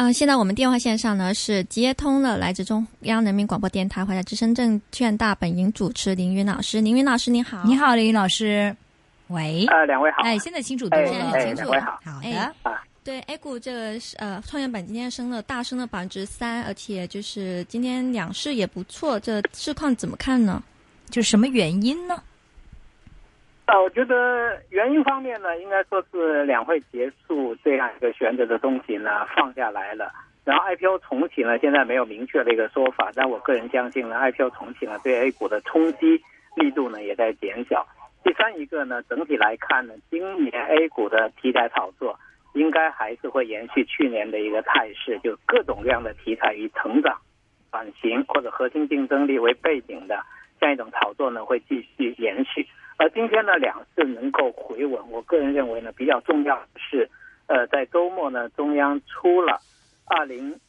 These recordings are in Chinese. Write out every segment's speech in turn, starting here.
啊，现在我们电话线上呢是接通了来自中央人民广播电台华夏之声证券大本营主持凌云老师。凌云老师您好，你好，凌云老师。喂，呃，两位好。哎，现在清楚对，现在很，清楚。两位好。好的啊。对 A 股这个呃创业板今天升了大升了百分之三，而且就是今天两市也不错，这市况怎么看呢？就什么原因呢？啊，我觉得原因方面呢，应该说是两会结束这样一个悬着的东西呢放下来了，然后 IPO 重启呢，现在没有明确的一个说法，但我个人相信呢，IPO 重启呢对 A 股的冲击力度呢也在减小。第三一个呢，整体来看呢，今年 A 股的题材炒作应该还是会延续去年的一个态势，就各种各样的题材以成长、转型或者核心竞争力为背景的这样一种炒作呢，会继续延续。而今天呢，两市能够回稳，我个人认为呢，比较重要的是，呃，在周末呢，中央出了二零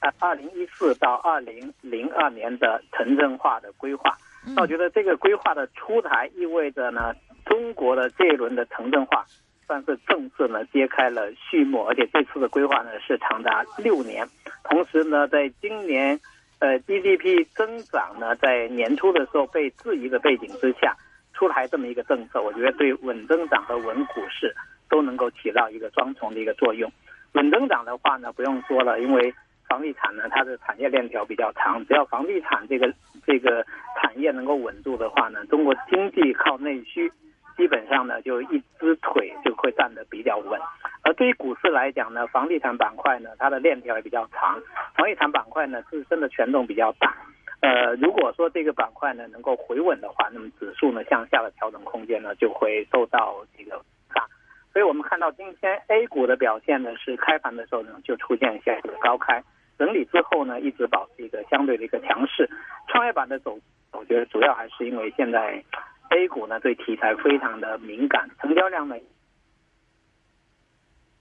呃二零一四到二零零二年的城镇化的规划。那我觉得这个规划的出台，意味着呢，中国的这一轮的城镇化算是正式呢揭开了序幕，而且这次的规划呢是长达六年。同时呢，在今年呃 GDP 增长呢在年初的时候被质疑的背景之下。出台这么一个政策，我觉得对稳增长和稳股市都能够起到一个双重的一个作用。稳增长的话呢，不用说了，因为房地产呢，它的产业链条比较长，只要房地产这个这个产业能够稳住的话呢，中国经济靠内需，基本上呢就一只腿就会站得比较稳。而对于股市来讲呢，房地产板块呢，它的链条也比较长，房地产板块呢自身的权重比较大。呃，如果说这个板块呢能够回稳的话，那么指数呢向下的调整空间呢就会受到这个大，所以我们看到今天 A 股的表现呢是开盘的时候呢就出现下一个高开，整理之后呢一直保持一个相对的一个强势。创业板的走，我觉得主要还是因为现在 A 股呢对题材非常的敏感，成交量呢，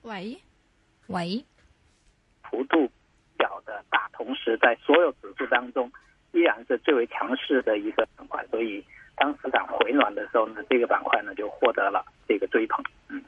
喂，喂，幅度小的大，同时在所有指数当中。依然是最为强势的一个板块，所以当市场回暖的时候呢，这个板块呢就获得了这个追捧。嗯，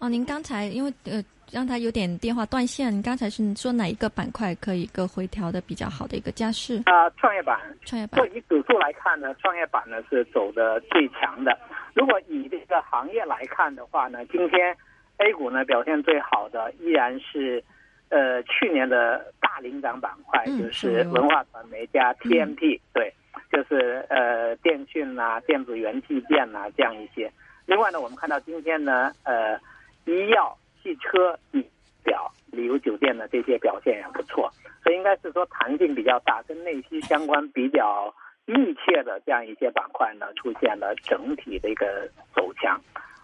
哦，您刚才因为呃让他有点电话断线，您刚才是说哪一个板块可以一个回调的比较好的一个加势？啊，创业板。创业板。以指数来看呢，创业板呢是走的最强的。如果以这个行业来看的话呢，今天 A 股呢表现最好的依然是。呃，去年的大领涨板块就是文化传媒加 TMT，对，就是呃电讯啊、电子元器件啊这样一些。另外呢，我们看到今天呢，呃，医药、汽车、仪表、旅游酒店的这些表现也不错，所以应该是说弹性比较大，跟内需相关比较密切的这样一些板块呢，出现了整体的一个走强。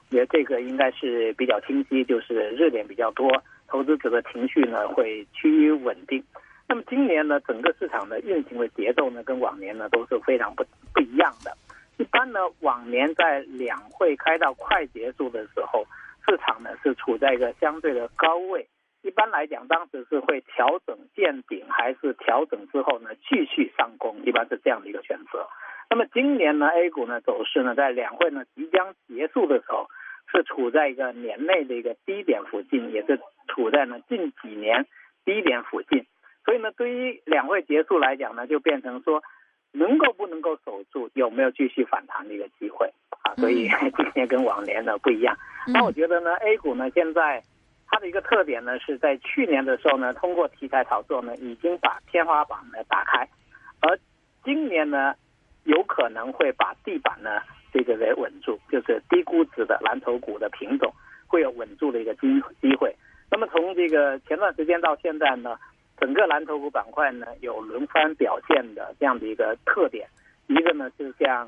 我觉得这个应该是比较清晰，就是热点比较多。投资者的情绪呢会趋于稳定，那么今年呢整个市场的运行的节奏呢跟往年呢都是非常不不一样的。一般呢往年在两会开到快结束的时候，市场呢是处在一个相对的高位。一般来讲，当时是会调整见顶，还是调整之后呢继续上攻，一般是这样的一个选择。那么今年呢 A 股呢走势呢在两会呢即将结束的时候。是处在一个年内的一个低点附近，也是处在呢近几年低点附近，所以呢，对于两会结束来讲呢，就变成说，能够不能够守住，有没有继续反弹的一个机会啊？所以 今年跟往年呢不一样。那我觉得呢，A 股呢现在它的一个特点呢，是在去年的时候呢，通过题材炒作呢，已经把天花板呢打开，而今年呢，有可能会把地板呢。这个给稳住，就是低估值的蓝筹股的品种会有稳住的一个机机会。那么从这个前段时间到现在呢，整个蓝筹股板块呢有轮番表现的这样的一个特点。一个呢是像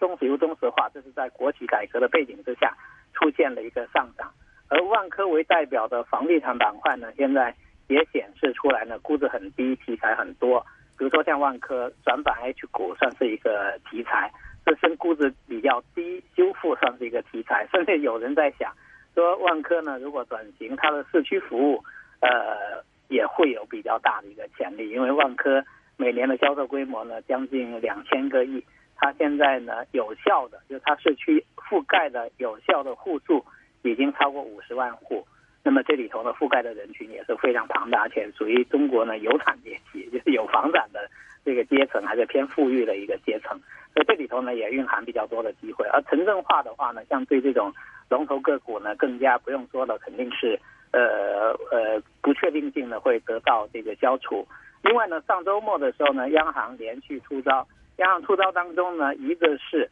中石油、中石化，这是在国企改革的背景之下出现了一个上涨。而万科为代表的房地产板块呢，现在也显示出来呢，估值很低，题材很多。比如说像万科转板 H 股，算是一个题材。自身估值比较低，修复算是一个题材，甚至有人在想，说万科呢，如果转型它的市区服务，呃，也会有比较大的一个潜力，因为万科每年的销售规模呢将近两千个亿，它现在呢有效的，就它市区覆盖的有效的户数已经超过五十万户，那么这里头呢，覆盖的人群也是非常庞大，而且属于中国呢有产阶级，就是有房产的这个阶层，还是偏富裕的一个阶层。所以这里头呢也蕴含比较多的机会。而城镇化的话呢，像对这种龙头个股呢，更加不用说了，肯定是呃呃不确定性呢会得到这个消除。另外呢，上周末的时候呢，央行连续出招，央行出招当中呢，一个是。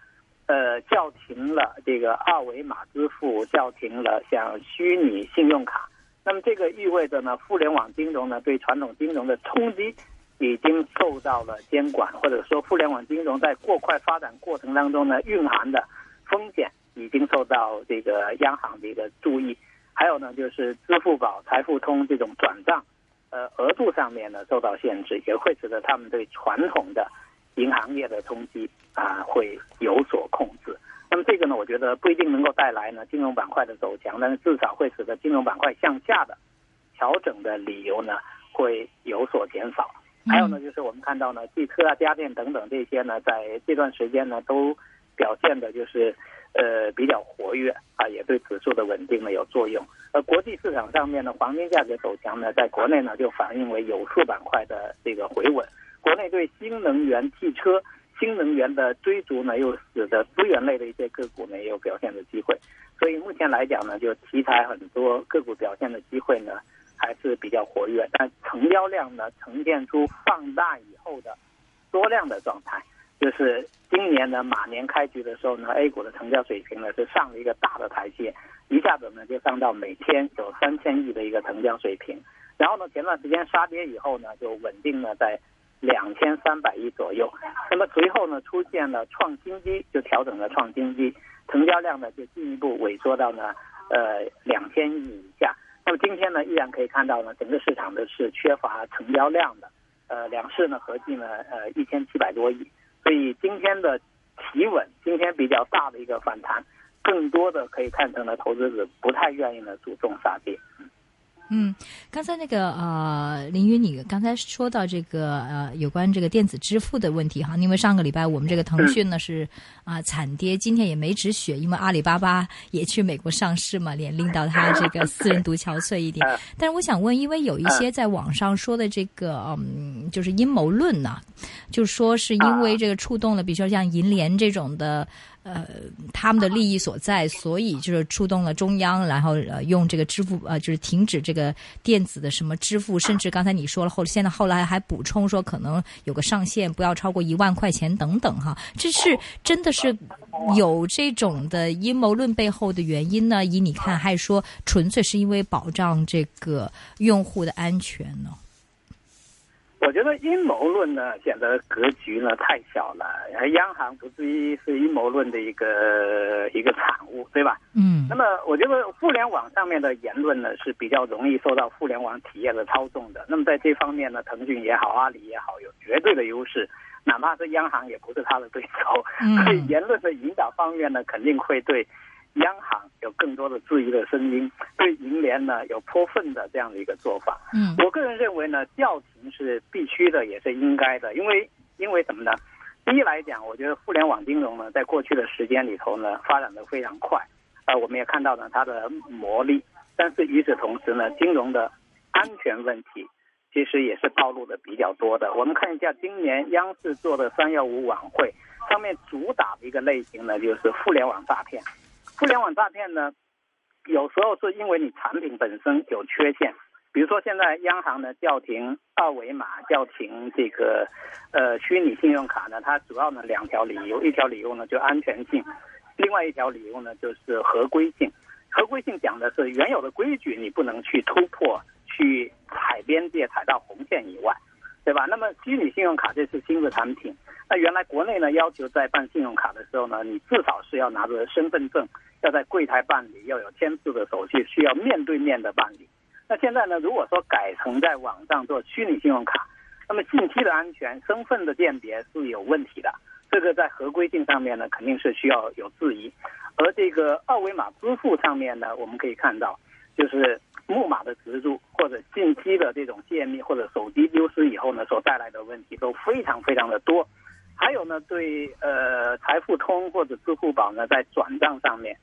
呃，叫停了这个二维码支付，叫停了像虚拟信用卡。那么这个意味着呢，互联网金融呢对传统金融的冲击已经受到了监管，或者说互联网金融在过快发展过程当中呢蕴含的风险已经受到这个央行的一个注意。还有呢，就是支付宝、财付通这种转账，呃，额度上面呢受到限制，也会使得他们对传统的。银行业的冲击啊，会有所控制。那么这个呢，我觉得不一定能够带来呢金融板块的走强，但是至少会使得金融板块向下的调整的理由呢会有所减少。还有呢，就是我们看到呢，汽车啊、家电等等这些呢，在这段时间呢都表现的就是呃比较活跃啊，也对指数的稳定呢有作用。而国际市场上面呢，黄金价格走强呢，在国内呢就反映为有色板块的这个回稳。国内对新能源汽车、新能源的追逐呢，又使得资源类的一些个股呢也有表现的机会。所以目前来讲呢，就题材很多个股表现的机会呢还是比较活跃，但成交量呢呈现出放大以后的缩量的状态。就是今年呢马年开局的时候呢，A 股的成交水平呢是上了一个大的台阶，一下子呢就上到每天有三千亿的一个成交水平。然后呢，前段时间杀跌以后呢，就稳定了在。两千三百亿左右，那么随后呢出现了创新低，就调整了创新低，成交量呢就进一步萎缩到呢呃两千亿以下。那么今天呢依然可以看到呢整个市场的是缺乏成交量的，呃两市呢合计呢呃一千七百多亿，所以今天的企稳，今天比较大的一个反弹，更多的可以看成了投资者不太愿意呢主动杀跌。嗯，刚才那个呃，林云，你刚才说到这个呃，有关这个电子支付的问题哈，因为上个礼拜我们这个腾讯呢是啊惨跌，今天也没止血，因为阿里巴巴也去美国上市嘛，连令到它这个私人独憔悴一点。但是我想问，因为有一些在网上说的这个嗯，就是阴谋论呐，就说是因为这个触动了，比如说像银联这种的。呃，他们的利益所在，所以就是触动了中央，然后呃用这个支付呃就是停止这个电子的什么支付，甚至刚才你说了后，现在后来还补充说可能有个上限，不要超过一万块钱等等哈，这是真的是有这种的阴谋论背后的原因呢？以你看，还是说纯粹是因为保障这个用户的安全呢？我觉得阴谋论呢显得格局呢太小了，央行不至于是阴谋论的一个一个产物，对吧？嗯。那么我觉得互联网上面的言论呢是比较容易受到互联网企业的操纵的。那么在这方面呢，腾讯也好，阿里也好，有绝对的优势，哪怕是央行也不是他的对手。所以言论的引导方面呢，肯定会对。央行有更多的质疑的声音，对银联呢有泼粪的这样的一个做法。嗯，我个人认为呢，叫停是必须的，也是应该的。因为因为什么呢？第一来讲，我觉得互联网金融呢，在过去的时间里头呢，发展的非常快。呃，我们也看到了它的魔力。但是与此同时呢，金融的安全问题其实也是暴露的比较多的。我们看一下今年央视做的三幺五晚会上面主打的一个类型呢，就是互联网诈骗。互联网诈骗呢，有时候是因为你产品本身有缺陷，比如说现在央行呢叫停二维码，叫停这个呃虚拟信用卡呢，它主要呢两条理由，一条理由呢就安全性，另外一条理由呢就是合规性。合规性讲的是原有的规矩你不能去突破，去踩边界，踩到红线以外。对吧？那么虚拟信用卡这是新的产品。那原来国内呢要求在办信用卡的时候呢，你至少是要拿着身份证，要在柜台办理，要有签字的手续，需要面对面的办理。那现在呢，如果说改成在网上做虚拟信用卡，那么信息的安全、身份的鉴别是有问题的。这个在合规性上面呢，肯定是需要有质疑。而这个二维码支付上面呢，我们可以看到，就是。木马的植入或者信息的这种泄密或者手机丢失以后呢，所带来的问题都非常非常的多。还有呢，对呃财付通或者支付宝呢，在转账上面，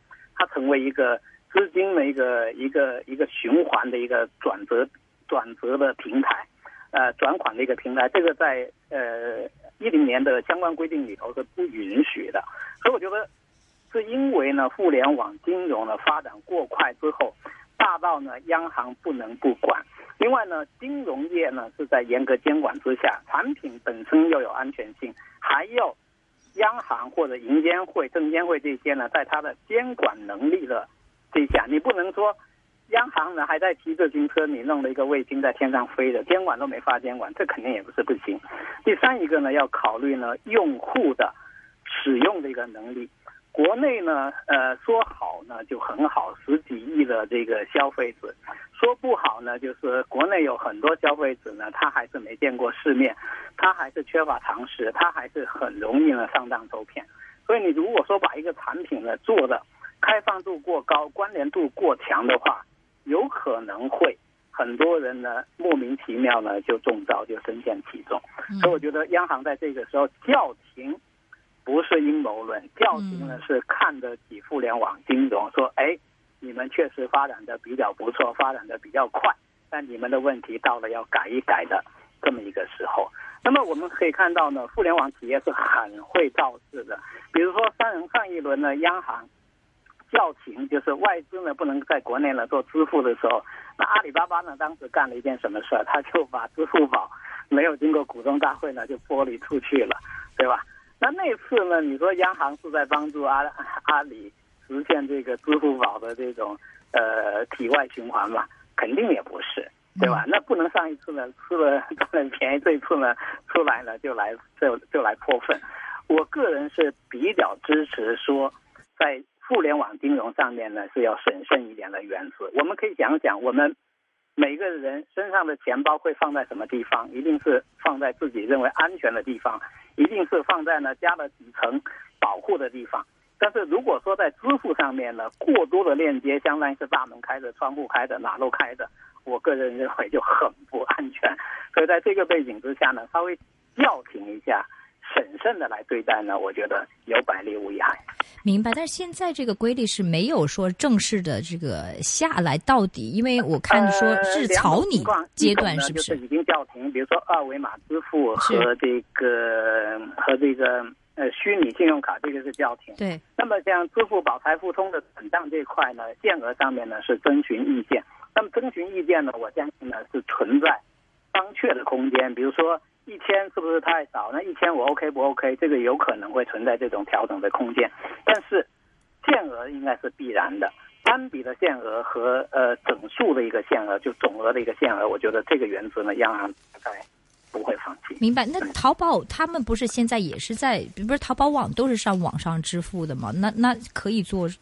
它成为一个资金的一个一个一个循环的一个转折转折的平台，呃，转款的一个平台，这个在呃一零年的相关规定里头是不允许的，所以我觉得是因为呢，互联网金融呢发展过快之后，大到呢央行不能不管。另外呢，金融业呢是在严格监管之下，产品本身要有安全性，还要央行或者银监会、证监会这些呢，在它的监管能力的这下，你不能说央行呢还在骑自行车，你弄了一个卫星在天上飞的，监管都没法监管，这肯定也不是不行。第三一个呢，要考虑呢用户的使用的一个能力。国内呢，呃，说好呢就很好，十几亿的这个消费者；说不好呢，就是国内有很多消费者呢，他还是没见过世面，他还是缺乏常识，他还是很容易呢上当受骗。所以你如果说把一个产品呢做的开放度过高、关联度过强的话，有可能会很多人呢莫名其妙呢就中招，就深陷其中。所以我觉得央行在这个时候叫停。不是阴谋论，叫停呢是看得起互联网金融，说哎，你们确实发展的比较不错，发展的比较快，但你们的问题到了要改一改的这么一个时候。那么我们可以看到呢，互联网企业是很会造势的，比如说三人上一轮呢，央行叫停，就是外资呢不能在国内呢做支付的时候，那阿里巴巴呢当时干了一件什么事儿？他就把支付宝没有经过股东大会呢就剥离出去了，对吧？那那次呢？你说央行是在帮助阿阿里实现这个支付宝的这种呃体外循环嘛？肯定也不是，对吧？那不能上一次呢吃了占了便宜，这一次呢 出来了就来就就来泼粪。我个人是比较支持说，在互联网金融上面呢是要审慎一点的原则。我们可以讲讲，我们每个人身上的钱包会放在什么地方？一定是放在自己认为安全的地方。一定是放在呢加了几层保护的地方，但是如果说在支付上面呢过多的链接，相当于是大门开着、窗户开着、马路开着，我个人认为就很不安全。所以在这个背景之下呢，稍微叫停一下，审慎的来对待呢，我觉得有百利无一害。明白，但是现在这个规律是没有说正式的这个下来到底，因为我看说是草拟阶段，是不是？已经叫停，比如说二维码支付和这个和这个呃虚拟信用卡，这个是叫停。对。那么像支付宝、财付通的转账这一块呢，限额上面呢是征询意见。那么征询意见呢，我相信呢是存在商榷的空间，比如说。一千是不是太少？那一千我 OK 不 OK？这个有可能会存在这种调整的空间，但是限额应该是必然的。单笔的限额和呃整数的一个限额，就总额的一个限额，我觉得这个原则呢，央行大概不会放弃。明白？那淘宝他们不是现在也是在，不是淘宝网都是上网上支付的吗？那那可以做。支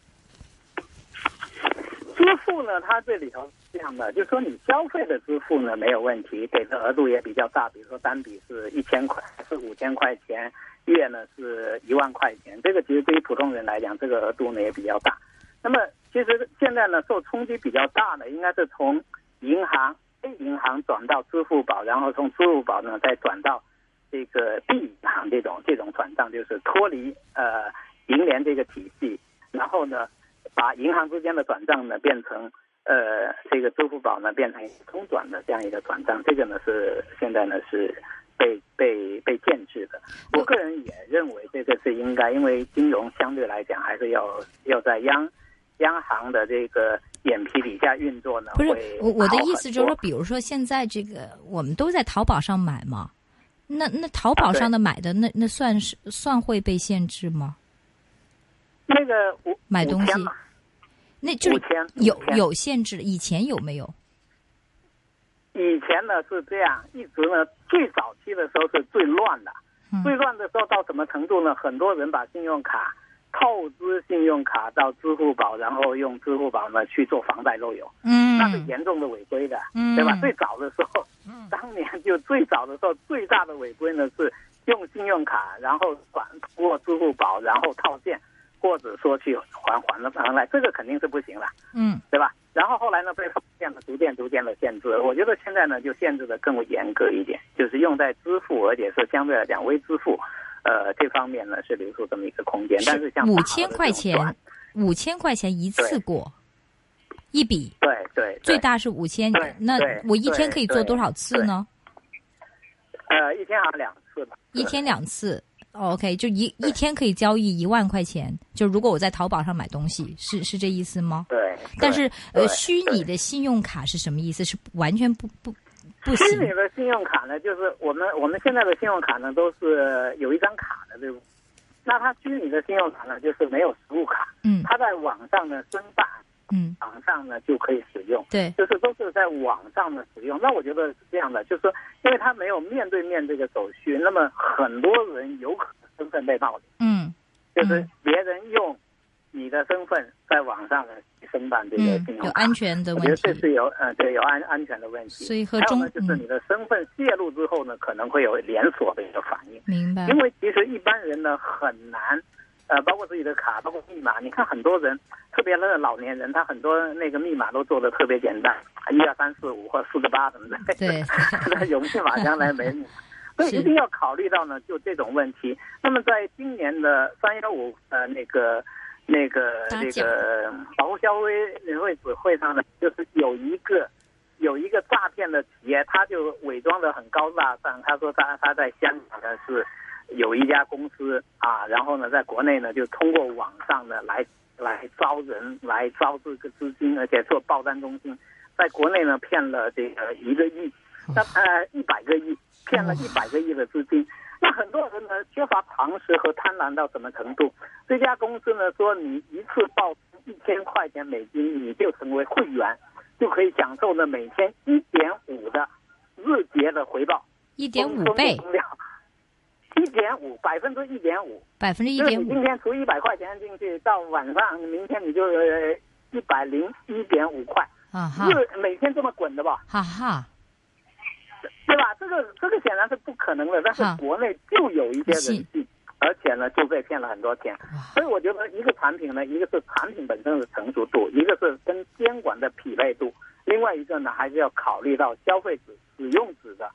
付呢，它这里头这样的，就是说你消费的支付呢没有问题，给的额度也比较大，比如说单笔是一千块，是五千块钱，月呢是一万块钱，这个其实对于普通人来讲，这个额度呢也比较大。那么其实现在呢受冲击比较大的，应该是从银行银行转到支付宝，然后从支付宝呢再转到这个 B 银行这种这种转账，就是脱离呃银联这个体系，然后呢。把银行之间的转账呢变成呃这个支付宝呢变成中转的这样一个转账，这个呢是现在呢是被被被限制的。我个人也认为这个是应该，因为金融相对来讲还是要要在央央行的这个眼皮底下运作呢。不是我我的意思就是说，比如说现在这个我们都在淘宝上买嘛，那那淘宝上的买的那那算是算会被限制吗？那个买东西。那就是有有限制，以前有没有？以前呢是这样，一直呢最早期的时候是最乱的，最乱的时候到什么程度呢？很多人把信用卡透支信用卡到支付宝，然后用支付宝呢去做房贷漏油，嗯，那是严重的违规的，嗯，对吧？最早的时候，嗯，当年就最早的时候最大的违规呢是用信用卡，然后转过支付宝，然后套现。或者说去还还了房贷，这个肯定是不行了，嗯，对吧？然后后来呢，被发现了，逐渐逐渐的限制。我觉得现在呢，就限制的更为严格一点，就是用在支付，而且是相对来讲微支付，呃，这方面呢是留出这么一个空间。但是像五千块钱，五千块钱一次过，一笔，对对，最大是五千对，那我一天可以做多少次呢？呃，一天好像两次吧。一天两次。哦 OK，就一一天可以交易一万块钱。就如果我在淘宝上买东西，是是这意思吗？对，但是呃，虚拟的信用卡是什么意思？是完全不不虚拟的信用卡呢，就是我们我们现在的信用卡呢，都是有一张卡的，对不？那它虚拟的信用卡呢，就是没有实物卡，嗯。它在网上呢申办，嗯，网上呢就可以使用，对，就是都是在网上的使用。那我觉得是这样的，就是说，因为它没有面对面这个手续，那么很多人有可能身份被盗领，嗯。就是嗯。别人用你的身份在网上呢去申办这个嗯信，用卡。有安全的我觉问题，得这是有呃对有安安全的问题。所以和中还有呢，就是嗯你的身份泄露之后呢，可能会有连锁的一个反应。明白因为其实一般人呢很难，呃，包括自己的卡，包括密码。你看很多人，特别是老年人，他很多那个密码都做的特别简单，一二三四五或四个八什么的，对，那有密码将来没密码。所以一定要考虑到呢，就这种问题。那么在今年的三幺五呃那个那个那个保护消费会指会上呢，就是有一个有一个诈骗的企业，他就伪装的很高大上，他说他他在香港呢是有一家公司啊，然后呢在国内呢就通过网上呢来来招人，来招这个资金，而且做报单中心，在国内呢骗了这个一个亿，那呃一百个亿，骗了一百个亿的资金。那很多人呢缺乏常识和贪婪到什么程度？这家公司呢说你一次报一千块钱美金，你就成为会员，就可以享受呢每天一点五的日结的回报，一点五倍，一点五百分之一点五，百分之一就是点五，你今天除一百块钱进去，到晚上明天你就一百零一点五块，啊哈，日每天这么滚的吧？哈哈，对吧？这个这个显然是不可能的，但是国内就有一些人是信，而且呢就被骗了很多钱。所以我觉得一个产品呢，一个是产品本身的成熟度，一个是跟监管的匹配度，另外一个呢还是要考虑到消费者使用者的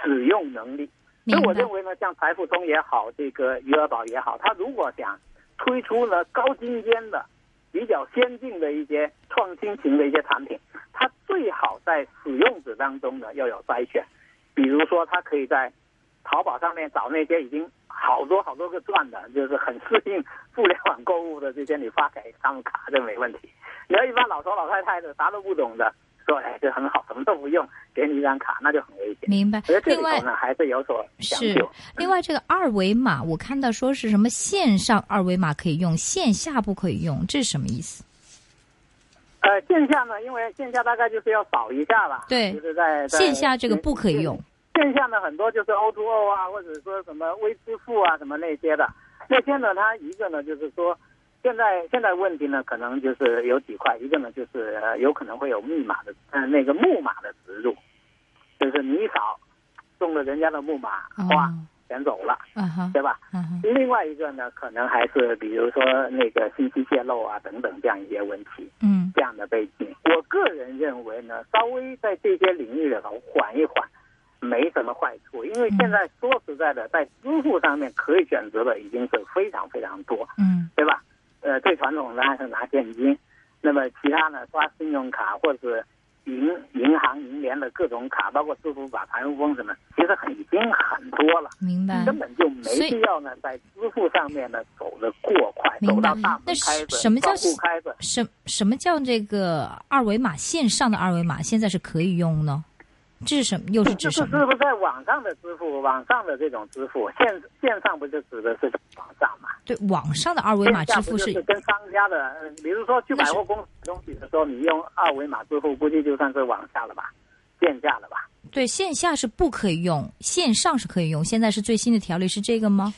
使用能力。所以我认，为呢，像财付通也好，这个余额宝也好，它如果想推出呢高精尖的、比较先进的一些创新型的一些产品，它最好在使用者当中呢要有筛选。比如说，他可以在淘宝上面找那些已经好多好多个钻的，就是很适应互联网购物的这些，你发给他们卡这没问题。你要一般老头老太太的啥都不懂的，说哎这很好，什么都不用，给你一张卡，那就很危险。明白另外里头呢还是有所讲是究。另外这个二维码，我看到说是什么线上二维码可以用，线下不可以用，这是什么意思？呃，线下呢，因为线下大概就是要扫一下吧，对就是在在线下这个不可以用。线下呢，很多就是 O to O 啊，或者说什么微支付啊，什么那些的。那些呢，它一个呢就是说，现在现在问题呢，可能就是有几块，一个呢就是呃有可能会有密码的，呃那个木马的植入，就是你一扫中了人家的木马，哇，哦，钱走了，嗯哼，对吧？嗯哼，另外一个呢，可能还是比如说那个信息泄露啊等等这样一些问题。嗯这样的背景，我个人认为呢，稍微在这些领域里头缓一缓，没什么坏处。因为现在说实在的，在支付上面可以选择的已经是非常非常多，嗯对吧？呃，最传统的还是拿现金，那么其他呢，刷信用卡或者是银银行、银联的各种卡，包括支付宝、财富通什么，其实很已经很多了。明白。根本就没必要呢，在支付上面呢走的过快，明白走到大开着，什么叫窗户开着，什什么叫这个二维码线上的二维码现在是可以用呢？这是什么？又是指就是什么？是不是在网上的支付，网上的这种支付，线线上不就指的是网上嘛？对，网上的二维码支付是跟商家的，呃比如说去百货公司买东西的时候，你用二维码支付，估计就算是网下了吧，线下了吧？对线下是不可以用，线上是可以用。现在是最新的条例是这个吗？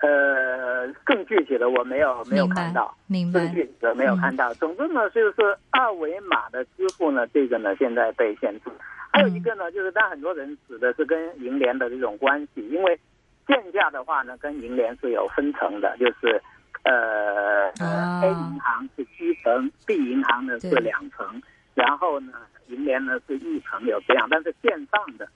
呃，更具体的我没有没有看到，明白更具体的没有看到。总之呢，就是二维码的支付呢，这个呢现在被限制。还有一个呢，就是当很多人指的是跟银联的这种关系，因为线下的话呢，跟银联是有分层的，就是呃、啊 A 银行是七层，B 银行呢是两层，然后呢银联呢是一层有这样，但是线上的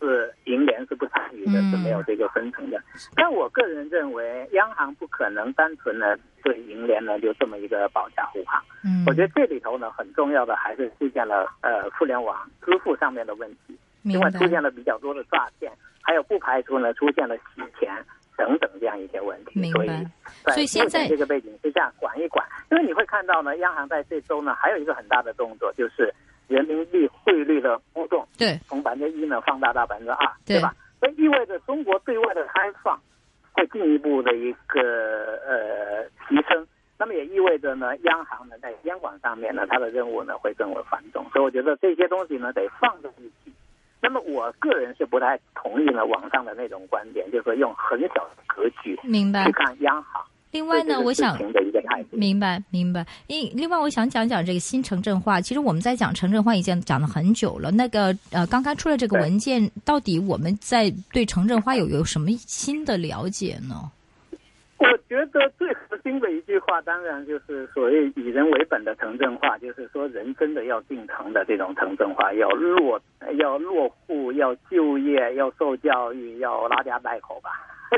是银联是不参与的，是没有这个分成的。但我个人认为，央行不可能单纯的对银联呢就这么一个保驾护航。嗯，我觉得这里头呢很重要的还是出现了呃互联网支付上面的问题，因为出现了比较多的诈骗，还有不排除呢出现了洗钱等等这样一些问题。所以现在这个背景之下管一管，因为你会看到呢，央行在这周呢还有一个很大的动作就是。人民币汇率的波动，对，从百分之一呢放大到百分之二，对吧？所以意味着中国对外的开放会进一步的一个呃提升，那么也意味着呢，央行呢在监管上面呢，它的任务呢会更为繁重。所以我觉得这些东西呢得放在一起。那么我个人是不太同意呢网上的那种观点，就是说用很小的格局明白去看央行。另外呢，我想明白明白。另另外，我想讲讲这个新城镇化。其实我们在讲城镇化已经讲了很久了。那个呃，刚刚出了这个文件，到底我们在对城镇化有有什么新的了解呢？我觉得最核心的一句话，当然就是所谓以人为本的城镇化，就是说人真的要进城的这种城镇化，要落要落户，要就业，要受教育，要拉家带口吧。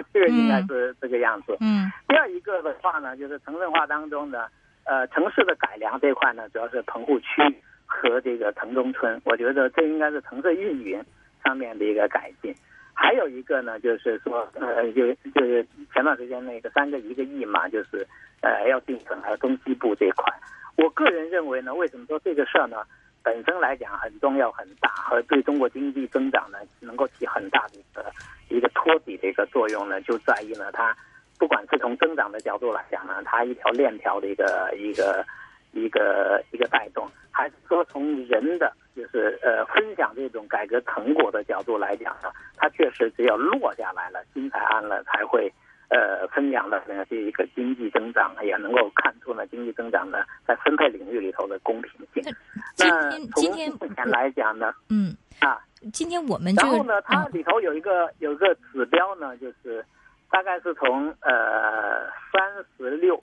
这个应该是这个样子。嗯，第二一个的话呢，就是城镇化当中呢呃城市的改良这块呢，主要是棚户区和这个城中村。我觉得这应该是城市运营上面的一个改进。还有一个呢，就是说呃，就就是前段时间那个三个一个亿嘛，就是呃要进城还东西部这块。我个人认为呢，为什么说这个事儿呢？本身来讲很重要很大，和对中国经济增长呢能够起很大的一个一个托底的一个作用呢，就在于呢，它不管是从增长的角度来讲呢，它一条链条的一个 一个一个一个带动，还是说从人的就是呃分享这种改革成果的角度来讲呢，它确实只有落下来了，心才安了，才会。呃，分享的呢这一个经济增长，也能够看出呢经济增长呢在分配领域里头的公平性。那今天目前来讲呢，嗯啊，今天我们然后呢，它里头有一个有一个指标呢，就是大概是从呃三十六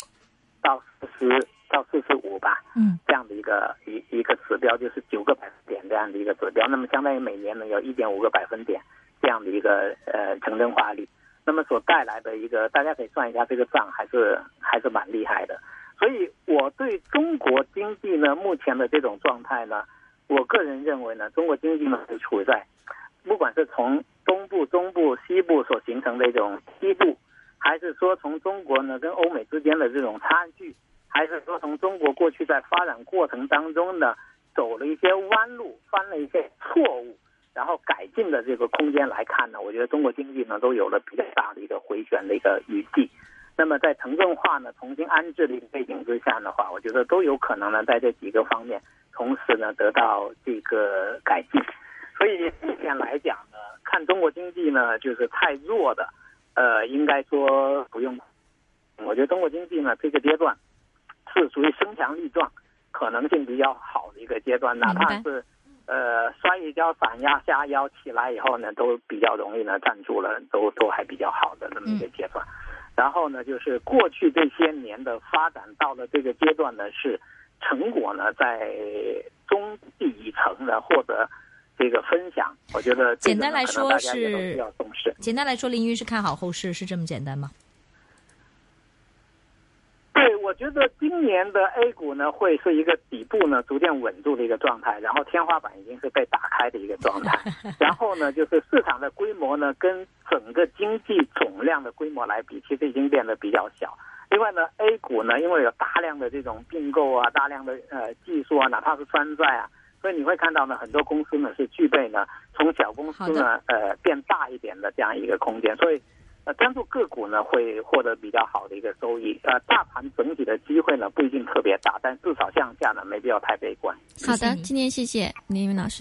到四十到四十五吧，嗯，这样的一个一一个指标，就是九个百分点这样的一个指标。那么相当于每年呢有一点五个百分点这样的一个呃城镇化率。那么所带来的一个，大家可以算一下这个账，还是还是蛮厉害的。所以我对中国经济呢目前的这种状态呢，我个人认为呢，中国经济呢是处在，不管是从东部、中部、西部所形成的一种西部，还是说从中国呢跟欧美之间的这种差距，还是说从中国过去在发展过程当中呢走了一些弯路，犯了一些错误。然后改进的这个空间来看呢，我觉得中国经济呢都有了比较大的一个回旋的一个余地。那么在城镇化呢重新安置的一个背景之下的话，我觉得都有可能呢在这几个方面同时呢得到这个改进。所以目前来讲呢，看中国经济呢就是太弱的，呃，应该说不用。我觉得中国经济呢这个阶段是属于身强力壮、可能性比较好的一个阶段，哪怕是。呃，摔一跤、闪压、下腰起来以后呢，都比较容易呢站住了，都都还比较好的这么一个阶段。然后呢，就是过去这些年的发展到了这个阶段呢，是成果呢在中底层的获得这个分享。我觉得简单来说是要重视。简单来说，林云是看好后市，是这么简单吗？对，我觉得今年的 A 股呢，会是一个底部呢逐渐稳住的一个状态，然后天花板已经是被打开的一个状态，然后呢，就是市场的规模呢，跟整个经济总量的规模来比，其实已经变得比较小。另外呢，A 股呢，因为有大量的这种并购啊，大量的呃技术啊，哪怕是山寨啊，所以你会看到呢，很多公司呢是具备呢从小公司呢呃变大一点的这样一个空间，所以。呃，专注个股呢，会获得比较好的一个收益。呃，大盘整体的机会呢，不一定特别大，但至少向下呢，没必要太悲观。好的，今天谢谢李云老师。